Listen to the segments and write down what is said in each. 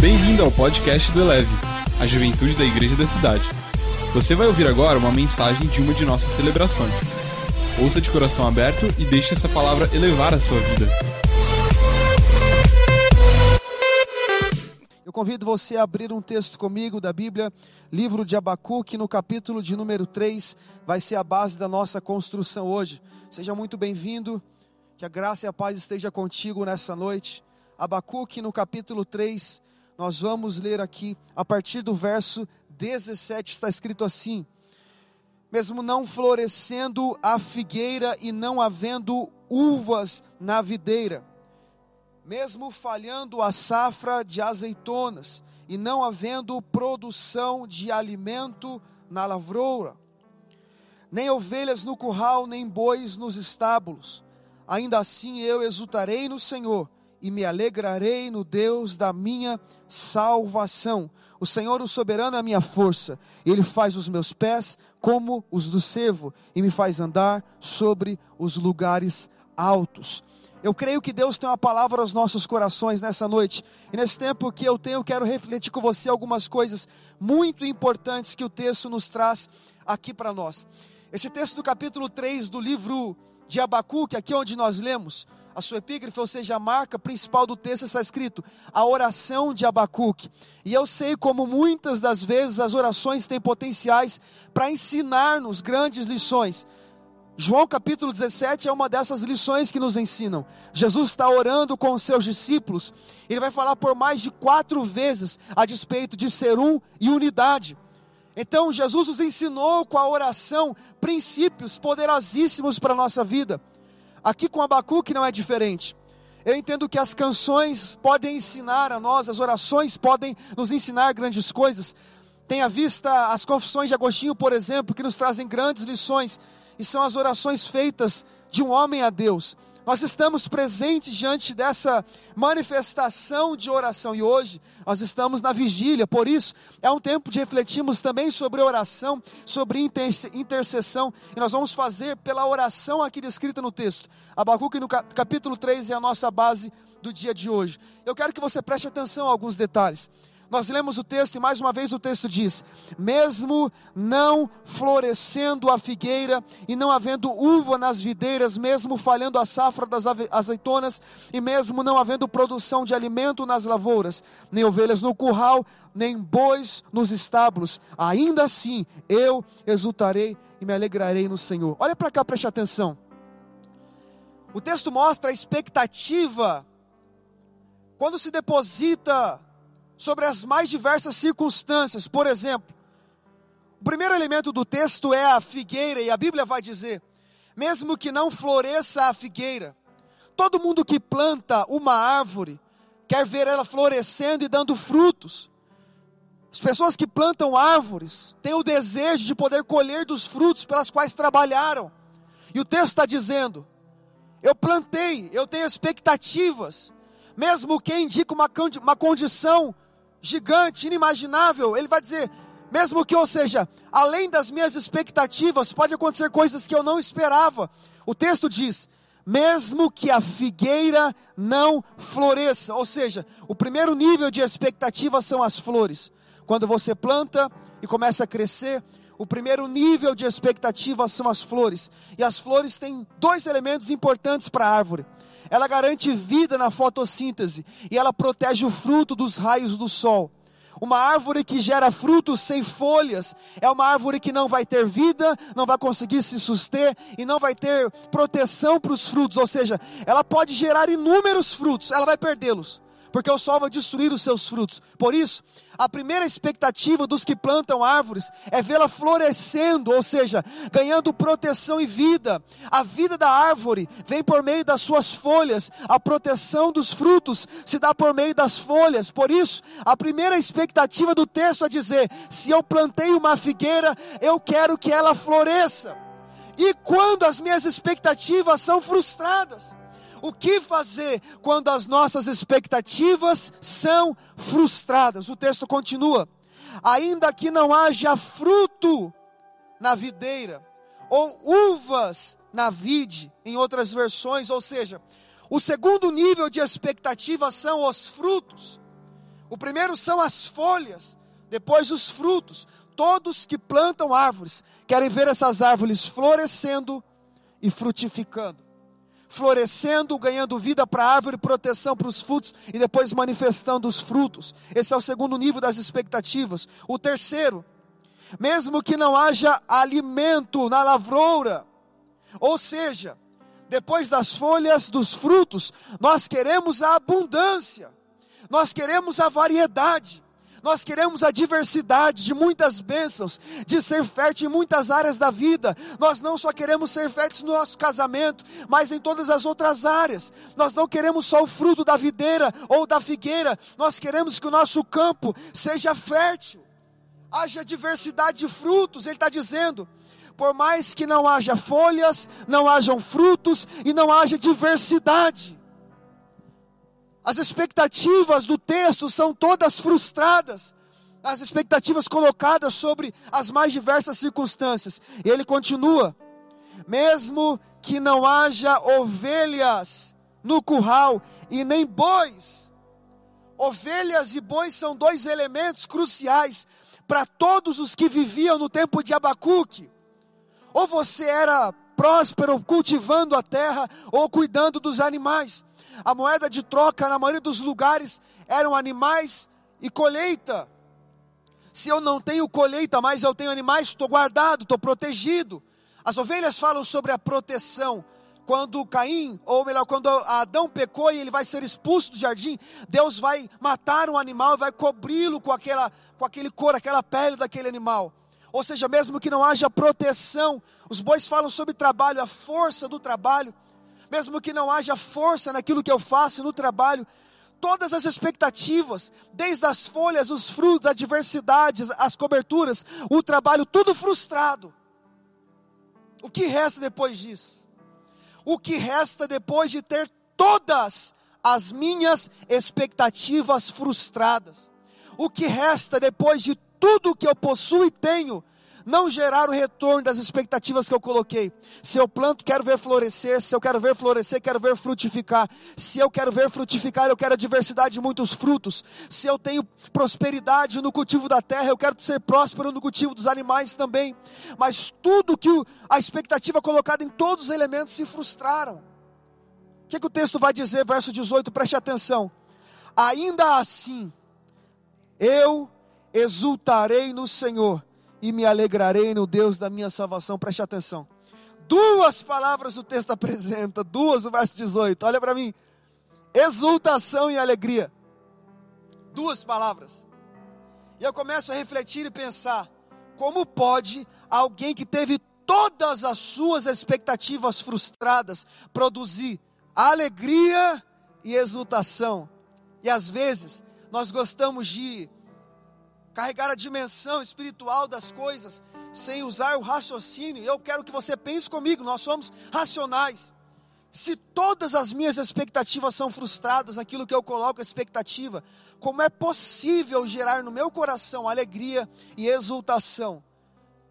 Bem-vindo ao podcast do Eleve, a juventude da igreja da cidade. Você vai ouvir agora uma mensagem de uma de nossas celebrações. Ouça de coração aberto e deixe essa palavra elevar a sua vida. Eu convido você a abrir um texto comigo da Bíblia, livro de Abacuque, no capítulo de número 3, vai ser a base da nossa construção hoje. Seja muito bem-vindo, que a graça e a paz esteja contigo nessa noite. Abacuque, no capítulo 3, nós vamos ler aqui, a partir do verso 17, está escrito assim: Mesmo não florescendo a figueira e não havendo uvas na videira, mesmo falhando a safra de azeitonas e não havendo produção de alimento na lavoura, nem ovelhas no curral, nem bois nos estábulos, ainda assim eu exultarei no Senhor e me alegrarei no Deus da minha salvação. O Senhor, o soberano, é a minha força. Ele faz os meus pés como os do servo e me faz andar sobre os lugares altos. Eu creio que Deus tem uma palavra aos nossos corações nessa noite. E nesse tempo que eu tenho, quero refletir com você algumas coisas muito importantes que o texto nos traz aqui para nós. Esse texto do capítulo 3 do livro de Abacuque, aqui onde nós lemos, a sua epígrafe, ou seja, a marca principal do texto está escrito a oração de Abacuque. E eu sei como muitas das vezes as orações têm potenciais para ensinar-nos grandes lições. João capítulo 17 é uma dessas lições que nos ensinam. Jesus está orando com os seus discípulos. Ele vai falar por mais de quatro vezes a despeito de ser um e unidade. Então, Jesus nos ensinou com a oração princípios poderosíssimos para a nossa vida. Aqui com Abacuque não é diferente. Eu entendo que as canções podem ensinar a nós, as orações podem nos ensinar grandes coisas. Tenha vista as confissões de Agostinho, por exemplo, que nos trazem grandes lições e são as orações feitas de um homem a Deus. Nós estamos presentes diante dessa manifestação de oração e hoje nós estamos na vigília, por isso é um tempo de refletirmos também sobre oração, sobre intercessão e nós vamos fazer pela oração aqui descrita no texto. Abacuque no capítulo 3 é a nossa base do dia de hoje. Eu quero que você preste atenção a alguns detalhes. Nós lemos o texto e mais uma vez o texto diz: Mesmo não florescendo a figueira e não havendo uva nas videiras, mesmo falhando a safra das azeitonas e mesmo não havendo produção de alimento nas lavouras, nem ovelhas no curral, nem bois nos estábulos, ainda assim eu exultarei e me alegrarei no Senhor. Olha para cá, preste atenção. O texto mostra a expectativa quando se deposita sobre as mais diversas circunstâncias. Por exemplo, o primeiro elemento do texto é a figueira, e a Bíblia vai dizer: mesmo que não floresça a figueira, todo mundo que planta uma árvore quer ver ela florescendo e dando frutos. As pessoas que plantam árvores têm o desejo de poder colher dos frutos pelas quais trabalharam. E o texto está dizendo: eu plantei, eu tenho expectativas, mesmo que indica uma, uma condição gigante, inimaginável, ele vai dizer, mesmo que, ou seja, além das minhas expectativas, pode acontecer coisas que eu não esperava. O texto diz: mesmo que a figueira não floresça, ou seja, o primeiro nível de expectativa são as flores. Quando você planta e começa a crescer, o primeiro nível de expectativa são as flores. E as flores têm dois elementos importantes para a árvore ela garante vida na fotossíntese e ela protege o fruto dos raios do sol. Uma árvore que gera frutos sem folhas é uma árvore que não vai ter vida, não vai conseguir se suster e não vai ter proteção para os frutos, ou seja, ela pode gerar inúmeros frutos, ela vai perdê-los porque o sol vai destruir os seus frutos. Por isso, a primeira expectativa dos que plantam árvores é vê-la florescendo, ou seja, ganhando proteção e vida. A vida da árvore vem por meio das suas folhas, a proteção dos frutos se dá por meio das folhas. Por isso, a primeira expectativa do texto é dizer: se eu plantei uma figueira, eu quero que ela floresça. E quando as minhas expectativas são frustradas, o que fazer quando as nossas expectativas são frustradas? O texto continua: ainda que não haja fruto na videira, ou uvas na vide, em outras versões, ou seja, o segundo nível de expectativa são os frutos. O primeiro são as folhas, depois os frutos. Todos que plantam árvores querem ver essas árvores florescendo e frutificando. Florescendo, ganhando vida para a árvore, proteção para os frutos e depois manifestando os frutos. Esse é o segundo nível das expectativas. O terceiro, mesmo que não haja alimento na lavoura, ou seja, depois das folhas, dos frutos, nós queremos a abundância, nós queremos a variedade, nós queremos a diversidade de muitas bênçãos, de ser fértil em muitas áreas da vida. Nós não só queremos ser férteis no nosso casamento, mas em todas as outras áreas. Nós não queremos só o fruto da videira ou da figueira, nós queremos que o nosso campo seja fértil, haja diversidade de frutos. Ele está dizendo por mais que não haja folhas, não hajam frutos e não haja diversidade. As expectativas do texto são todas frustradas. As expectativas colocadas sobre as mais diversas circunstâncias. E ele continua: mesmo que não haja ovelhas no curral e nem bois. Ovelhas e bois são dois elementos cruciais para todos os que viviam no tempo de Abacuque. Ou você era próspero cultivando a terra ou cuidando dos animais. A moeda de troca na maioria dos lugares eram animais e colheita. Se eu não tenho colheita, mas eu tenho animais, estou guardado, estou protegido. As ovelhas falam sobre a proteção. Quando Caim, ou melhor, quando Adão pecou e ele vai ser expulso do jardim, Deus vai matar um animal e vai cobri-lo com, aquela, com aquele couro, aquela pele daquele animal. Ou seja, mesmo que não haja proteção, os bois falam sobre trabalho, a força do trabalho mesmo que não haja força naquilo que eu faço no trabalho, todas as expectativas, desde as folhas, os frutos, a diversidade, as coberturas, o trabalho, tudo frustrado. O que resta depois disso? O que resta depois de ter todas as minhas expectativas frustradas? O que resta depois de tudo que eu possuo e tenho não gerar o retorno das expectativas que eu coloquei. Se eu planto, quero ver florescer. Se eu quero ver florescer, quero ver frutificar. Se eu quero ver frutificar, eu quero a diversidade de muitos frutos. Se eu tenho prosperidade no cultivo da terra, eu quero ser próspero no cultivo dos animais também. Mas tudo que a expectativa colocada em todos os elementos se frustraram. O que, que o texto vai dizer, verso 18? Preste atenção. Ainda assim, eu exultarei no Senhor e me alegrarei no Deus da minha salvação. Preste atenção. Duas palavras o texto apresenta, duas o verso 18. Olha para mim. Exultação e alegria. Duas palavras. E eu começo a refletir e pensar: como pode alguém que teve todas as suas expectativas frustradas produzir alegria e exultação? E às vezes nós gostamos de carregar a dimensão espiritual das coisas sem usar o raciocínio. Eu quero que você pense comigo, nós somos racionais. Se todas as minhas expectativas são frustradas, aquilo que eu coloco expectativa, como é possível gerar no meu coração alegria e exultação?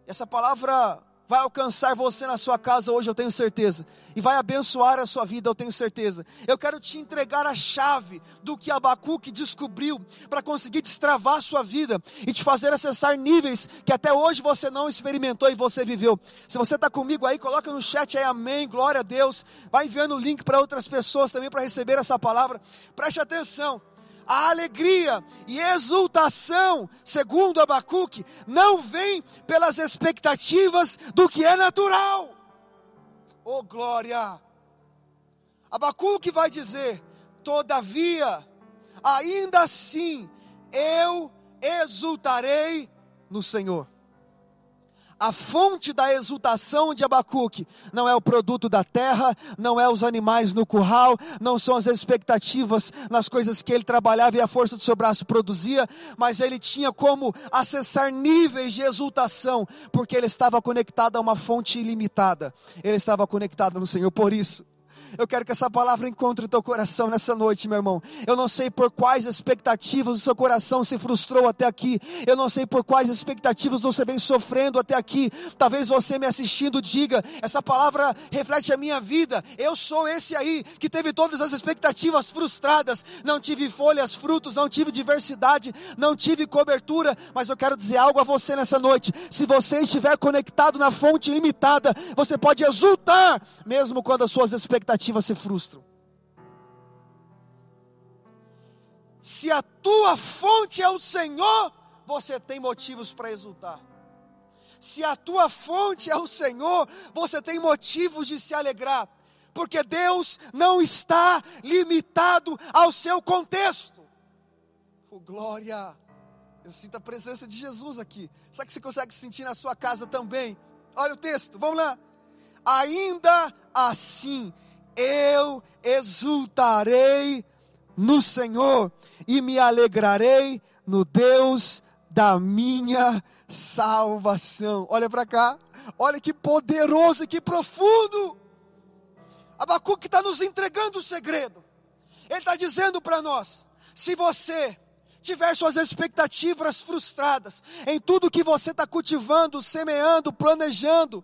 Essa palavra vai alcançar você na sua casa hoje, eu tenho certeza, e vai abençoar a sua vida, eu tenho certeza. Eu quero te entregar a chave do que Abacuque descobriu para conseguir destravar a sua vida e te fazer acessar níveis que até hoje você não experimentou e você viveu. Se você está comigo aí, coloca no chat aí amém, glória a Deus. Vai enviando o link para outras pessoas também para receber essa palavra. Preste atenção a alegria e exultação, segundo Abacuque, não vem pelas expectativas do que é natural. Oh glória! Abacuque vai dizer: todavia, ainda assim, eu exultarei no Senhor. A fonte da exultação de Abacuque não é o produto da terra, não é os animais no curral, não são as expectativas nas coisas que ele trabalhava e a força do seu braço produzia, mas ele tinha como acessar níveis de exultação, porque ele estava conectado a uma fonte ilimitada, ele estava conectado no Senhor. Por isso, Eu quero que essa palavra encontre o teu coração nessa noite, meu irmão. Eu não sei por quais expectativas o seu coração se frustrou até aqui. Eu não sei por quais expectativas você vem sofrendo até aqui. Talvez você me assistindo diga: essa palavra reflete a minha vida. Eu sou esse aí que teve todas as expectativas frustradas. Não tive folhas, frutos, não tive diversidade, não tive cobertura. Mas eu quero dizer algo a você nessa noite. Se você estiver conectado na fonte limitada, você pode exultar, mesmo quando as suas expectativas se frustram. Se a tua fonte é o Senhor, você tem motivos para exultar. Se a tua fonte é o Senhor, você tem motivos de se alegrar, porque Deus não está limitado ao seu contexto. Oh, glória! Eu sinto a presença de Jesus aqui. Será que você consegue sentir na sua casa também? Olha o texto, vamos lá. Ainda assim, eu exultarei no Senhor e me alegrarei no Deus da minha salvação. Olha para cá, olha que poderoso e que profundo. Abacuque está nos entregando o segredo. Ele está dizendo para nós: se você tiver suas expectativas frustradas em tudo que você está cultivando, semeando, planejando,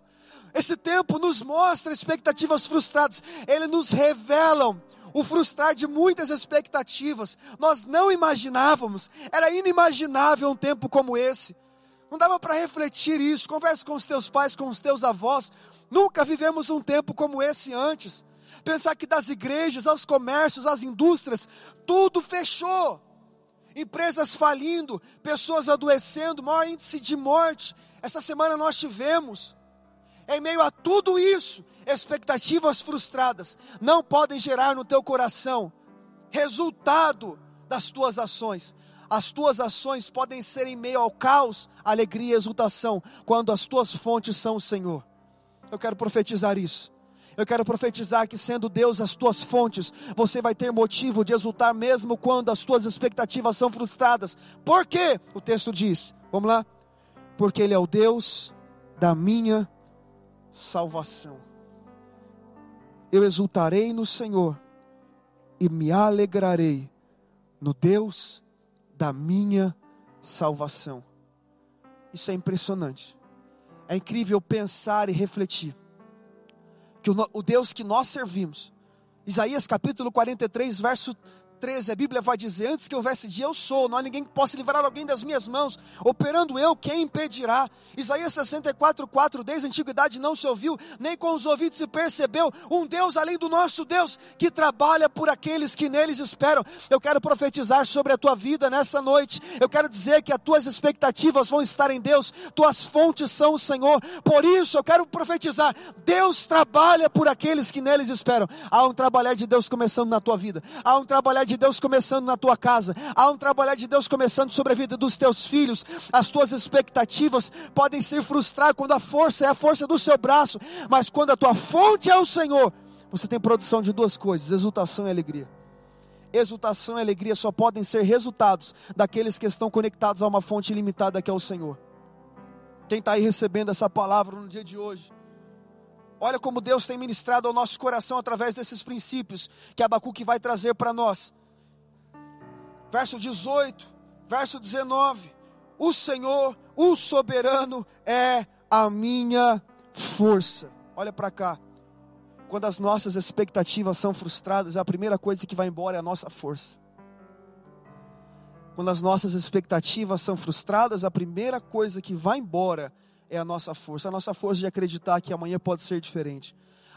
esse tempo nos mostra expectativas frustradas, ele nos revelam o frustrar de muitas expectativas. Nós não imaginávamos, era inimaginável um tempo como esse. Não dava para refletir isso. Converse com os teus pais, com os teus avós. Nunca vivemos um tempo como esse antes. Pensar que das igrejas, aos comércios, às indústrias, tudo fechou empresas falindo, pessoas adoecendo, maior índice de morte. Essa semana nós tivemos. Em meio a tudo isso, expectativas frustradas não podem gerar no teu coração resultado das tuas ações. As tuas ações podem ser em meio ao caos, alegria e exultação, quando as tuas fontes são o Senhor. Eu quero profetizar isso. Eu quero profetizar que, sendo Deus as tuas fontes, você vai ter motivo de exultar mesmo quando as tuas expectativas são frustradas. Por quê? O texto diz: vamos lá? Porque Ele é o Deus da minha salvação. Eu exultarei no Senhor e me alegrarei no Deus da minha salvação. Isso é impressionante. É incrível pensar e refletir que o, Deus que nós servimos, Isaías capítulo 43, verso 13, a Bíblia vai dizer: Antes que houvesse dia, eu sou, não há ninguém que possa livrar alguém das minhas mãos, operando eu, quem impedirá? Isaías 64, 4, desde a antiguidade não se ouviu, nem com os ouvidos se percebeu, um Deus além do nosso Deus, que trabalha por aqueles que neles esperam. Eu quero profetizar sobre a tua vida nessa noite, eu quero dizer que as tuas expectativas vão estar em Deus, tuas fontes são o Senhor, por isso eu quero profetizar: Deus trabalha por aqueles que neles esperam. Há um trabalhar de Deus começando na tua vida, há um trabalhar de Deus começando na tua casa, há um trabalhar de Deus começando sobre a vida dos teus filhos. As tuas expectativas podem se frustrar quando a força é a força do seu braço, mas quando a tua fonte é o Senhor, você tem produção de duas coisas: exultação e alegria. Exultação e alegria só podem ser resultados daqueles que estão conectados a uma fonte ilimitada que é o Senhor. Quem está aí recebendo essa palavra no dia de hoje, Olha como Deus tem ministrado ao nosso coração através desses princípios que Abacuque vai trazer para nós. Verso 18, verso 19: O Senhor, o soberano, é a minha força. Olha para cá. Quando as nossas expectativas são frustradas, a primeira coisa que vai embora é a nossa força. Quando as nossas expectativas são frustradas, a primeira coisa que vai embora é a nossa força, a nossa força de acreditar que amanhã pode ser diferente,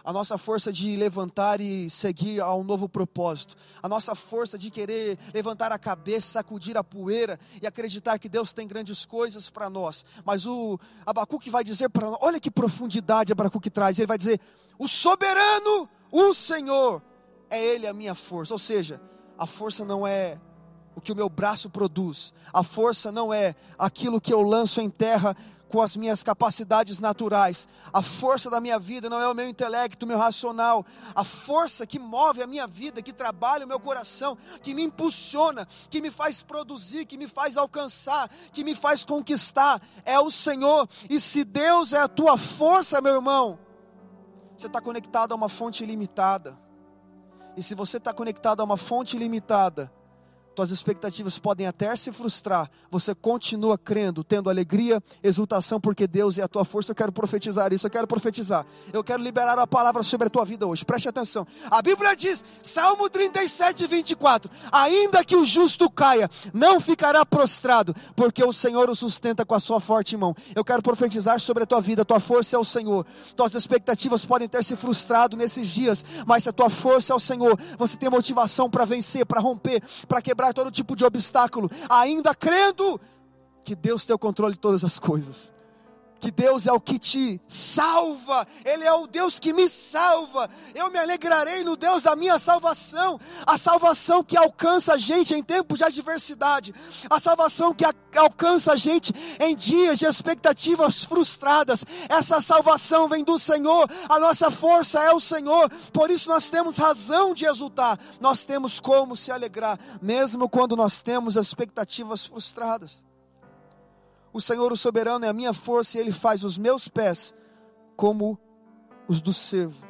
a nossa força de levantar e seguir a um novo propósito, a nossa força de querer levantar a cabeça, sacudir a poeira e acreditar que Deus tem grandes coisas para nós. Mas o Abacuque vai dizer para nós, olha que profundidade Abacuque traz, ele vai dizer: o soberano, o Senhor, é Ele a minha força, ou seja, a força não é o que o meu braço produz, a força não é aquilo que eu lanço em terra com as minhas capacidades naturais. A força da minha vida não é o meu intelecto, o meu racional. A força que move a minha vida, que trabalha o meu coração, que me impulsiona, que me faz produzir, que me faz alcançar, que me faz conquistar, é o Senhor. E se Deus é a tua força, meu irmão, você está conectado a uma fonte ilimitada. E se você está conectado a uma fonte limitada, tuas expectativas podem até se frustrar, você continua crendo, tendo alegria, exultação, porque Deus é a tua força. Eu quero profetizar isso, eu quero profetizar. Eu quero liberar a palavra sobre a tua vida hoje. Preste atenção. A Bíblia diz, Salmo 37, 24: Ainda que o justo caia, não ficará prostrado, porque o Senhor o sustenta com a sua forte mão. Eu quero profetizar sobre a tua vida, a tua força é o Senhor. Tuas expectativas podem ter se frustrado nesses dias, mas se a tua força é o Senhor, você tem motivação para vencer, para romper, para quebrar todo tipo de obstáculo, ainda crendo que Deus tem o controle de todas as coisas. Que Deus é o que te salva, Ele é o Deus que me salva. Eu me alegrarei no Deus da minha salvação, a salvação que alcança a gente em tempos de adversidade, a salvação que alcança a gente em dias de expectativas frustradas. Essa salvação vem do Senhor, a nossa força é o Senhor, por isso nós temos razão de exultar, nós temos como se alegrar, mesmo quando nós temos expectativas frustradas. O Senhor, o soberano, é a minha força e Ele faz os meus pés como os do servo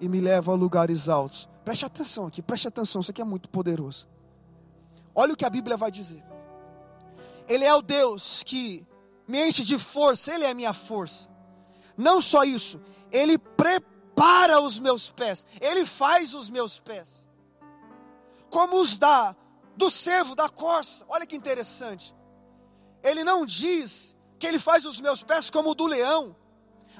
e me leva a lugares altos. Preste atenção aqui, preste atenção, isso aqui é muito poderoso. Olha o que a Bíblia vai dizer. Ele é o Deus que me enche de força, Ele é a minha força. Não só isso, Ele prepara os meus pés, Ele faz os meus pés, como os da do servo da corça. Olha que interessante. Ele não diz que ele faz os meus pés como o do leão,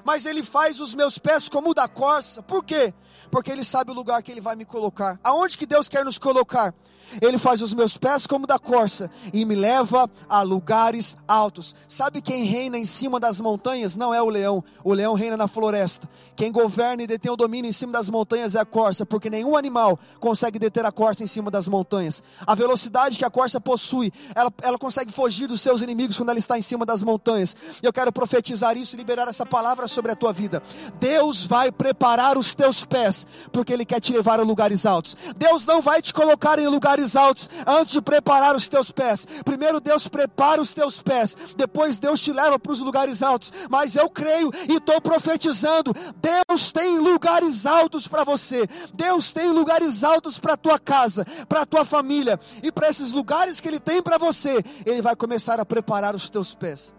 mas ele faz os meus pés como o da corça. Por quê? Porque ele sabe o lugar que ele vai me colocar. Aonde que Deus quer nos colocar? Ele faz os meus pés como da corça e me leva a lugares altos. Sabe quem reina em cima das montanhas? Não é o leão. O leão reina na floresta. Quem governa e detém o domínio em cima das montanhas é a corça, porque nenhum animal consegue deter a corça em cima das montanhas. A velocidade que a corça possui, ela, ela consegue fugir dos seus inimigos quando ela está em cima das montanhas. Eu quero profetizar isso e liberar essa palavra sobre a tua vida. Deus vai preparar os teus pés, porque Ele quer te levar a lugares altos. Deus não vai te colocar em lugares lugares altos antes de preparar os teus pés. Primeiro Deus prepara os teus pés, depois Deus te leva para os lugares altos. Mas eu creio e estou profetizando: Deus tem lugares altos para você, Deus tem lugares altos para tua casa, para tua família, e para esses lugares que Ele tem para você, Ele vai começar a preparar os teus pés.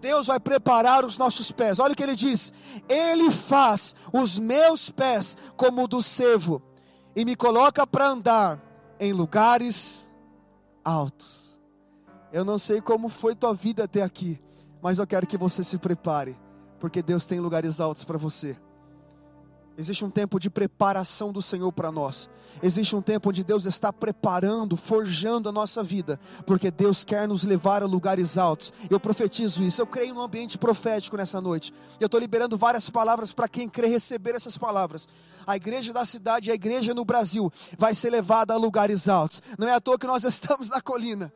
Deus vai preparar os nossos pés. Olha o que ele diz: Ele faz os meus pés como o do servo e me coloca para andar em lugares altos. Eu não sei como foi tua vida até aqui, mas eu quero que você se prepare, porque Deus tem lugares altos para você. Existe um tempo de preparação do Senhor para nós. Existe um tempo onde Deus está preparando, forjando a nossa vida, porque Deus quer nos levar a lugares altos. Eu profetizo isso. Eu creio no ambiente profético nessa noite. Eu estou liberando várias palavras para quem crê receber essas palavras. A igreja da cidade, a igreja no Brasil, vai ser levada a lugares altos. Não é à toa que nós estamos na colina.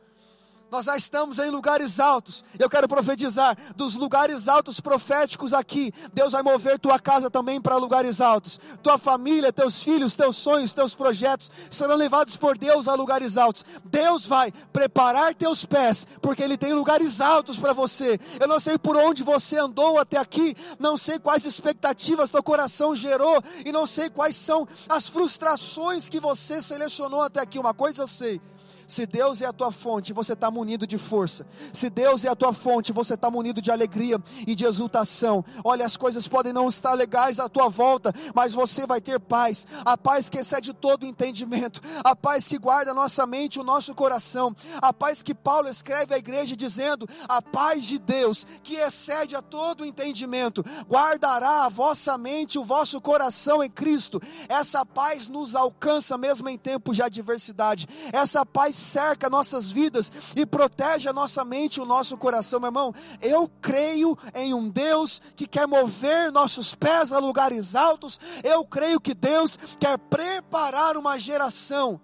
Nós já estamos em lugares altos. Eu quero profetizar dos lugares altos proféticos aqui. Deus vai mover tua casa também para lugares altos. Tua família, teus filhos, teus sonhos, teus projetos serão levados por Deus a lugares altos. Deus vai preparar teus pés, porque Ele tem lugares altos para você. Eu não sei por onde você andou até aqui, não sei quais expectativas teu coração gerou e não sei quais são as frustrações que você selecionou até aqui. Uma coisa eu sei se Deus é a tua fonte, você está munido de força. Se Deus é a tua fonte, você está munido de alegria e de exultação. Olha, as coisas podem não estar legais à tua volta, mas você vai ter paz. A paz que excede todo entendimento. A paz que guarda a nossa mente, o nosso coração. A paz que Paulo escreve à igreja dizendo: A paz de Deus, que excede a todo entendimento, guardará a vossa mente, o vosso coração em Cristo. Essa paz nos alcança mesmo em tempos de adversidade. Essa paz cerca nossas vidas e protege a nossa mente e o nosso coração, meu irmão. Eu creio em um Deus que quer mover nossos pés a lugares altos. Eu creio que Deus quer preparar uma geração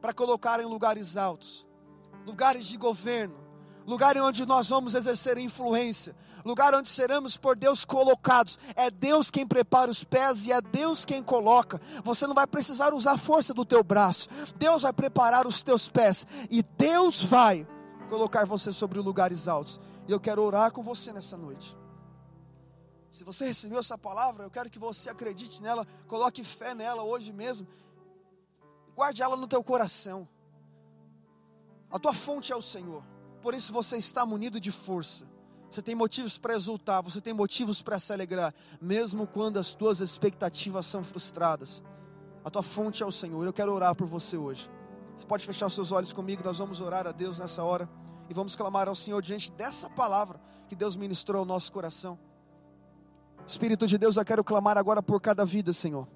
para colocar em lugares altos, lugares de governo, lugares onde nós vamos exercer influência lugar onde seremos por Deus colocados. É Deus quem prepara os pés e é Deus quem coloca. Você não vai precisar usar a força do teu braço. Deus vai preparar os teus pés e Deus vai colocar você sobre lugares altos. E eu quero orar com você nessa noite. Se você recebeu essa palavra, eu quero que você acredite nela, coloque fé nela hoje mesmo Guarde ela no teu coração. A tua fonte é o Senhor. Por isso você está munido de força. Você tem motivos para exultar, você tem motivos para se alegrar, mesmo quando as tuas expectativas são frustradas. A tua fonte é o Senhor. Eu quero orar por você hoje. Você pode fechar os seus olhos comigo, nós vamos orar a Deus nessa hora e vamos clamar ao Senhor diante dessa palavra que Deus ministrou ao nosso coração. Espírito de Deus, eu quero clamar agora por cada vida, Senhor.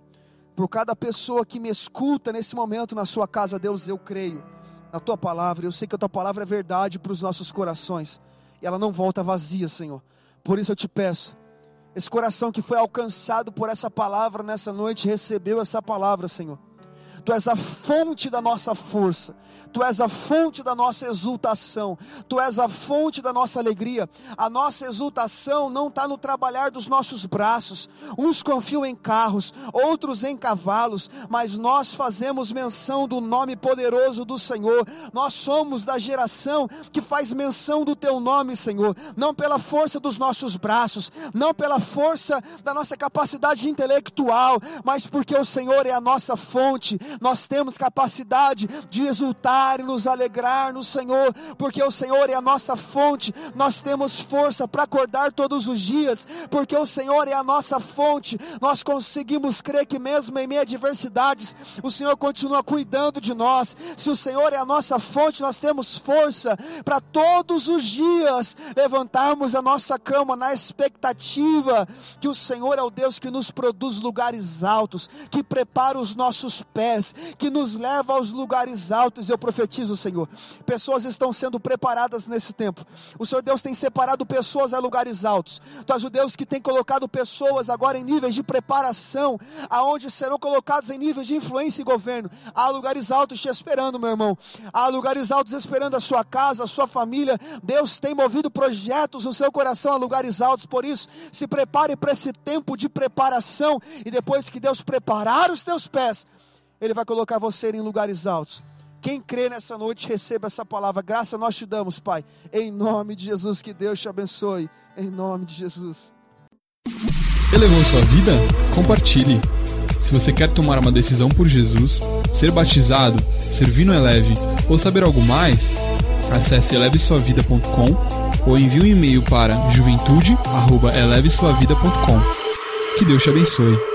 Por cada pessoa que me escuta nesse momento na sua casa, Deus, eu creio na tua palavra. Eu sei que a tua palavra é verdade para os nossos corações e ela não volta vazia, Senhor. Por isso eu te peço, esse coração que foi alcançado por essa palavra nessa noite, recebeu essa palavra, Senhor. Tu és a fonte da nossa força, Tu és a fonte da nossa exultação, Tu és a fonte da nossa alegria. A nossa exultação não está no trabalhar dos nossos braços. Uns confiam em carros, outros em cavalos, mas nós fazemos menção do nome poderoso do Senhor. Nós somos da geração que faz menção do Teu nome, Senhor, não pela força dos nossos braços, não pela força da nossa capacidade intelectual, mas porque o Senhor é a nossa fonte. Nós temos capacidade de exultar e nos alegrar no Senhor, porque o Senhor é a nossa fonte, nós temos força para acordar todos os dias, porque o Senhor é a nossa fonte, nós conseguimos crer que mesmo em meio a adversidades, o Senhor continua cuidando de nós. Se o Senhor é a nossa fonte, nós temos força para todos os dias levantarmos a nossa cama na expectativa que o Senhor é o Deus que nos produz lugares altos, que prepara os nossos pés, que nos leva aos lugares altos. Eu profetizo, Senhor. Pessoas estão sendo preparadas nesse tempo. O Senhor Deus tem separado pessoas a lugares altos. Tu és o Deus que tem colocado pessoas agora em níveis de preparação, aonde serão colocados em níveis de influência e governo. Há lugares altos te esperando, meu irmão. Há lugares altos esperando a sua casa, a sua família. Deus tem movido projetos no seu coração a lugares altos. Por isso, se prepare para esse tempo de preparação e depois que Deus preparar os teus pés, ele vai colocar você em lugares altos. Quem crê nessa noite, receba essa palavra. Graça nós te damos, Pai. Em nome de Jesus, que Deus te abençoe. Em nome de Jesus. Elevou sua vida? Compartilhe. Se você quer tomar uma decisão por Jesus, ser batizado, servir no Eleve ou saber algo mais, acesse elevesuavida.com ou envie um e-mail para juventude@elevesuavida.com. Que Deus te abençoe.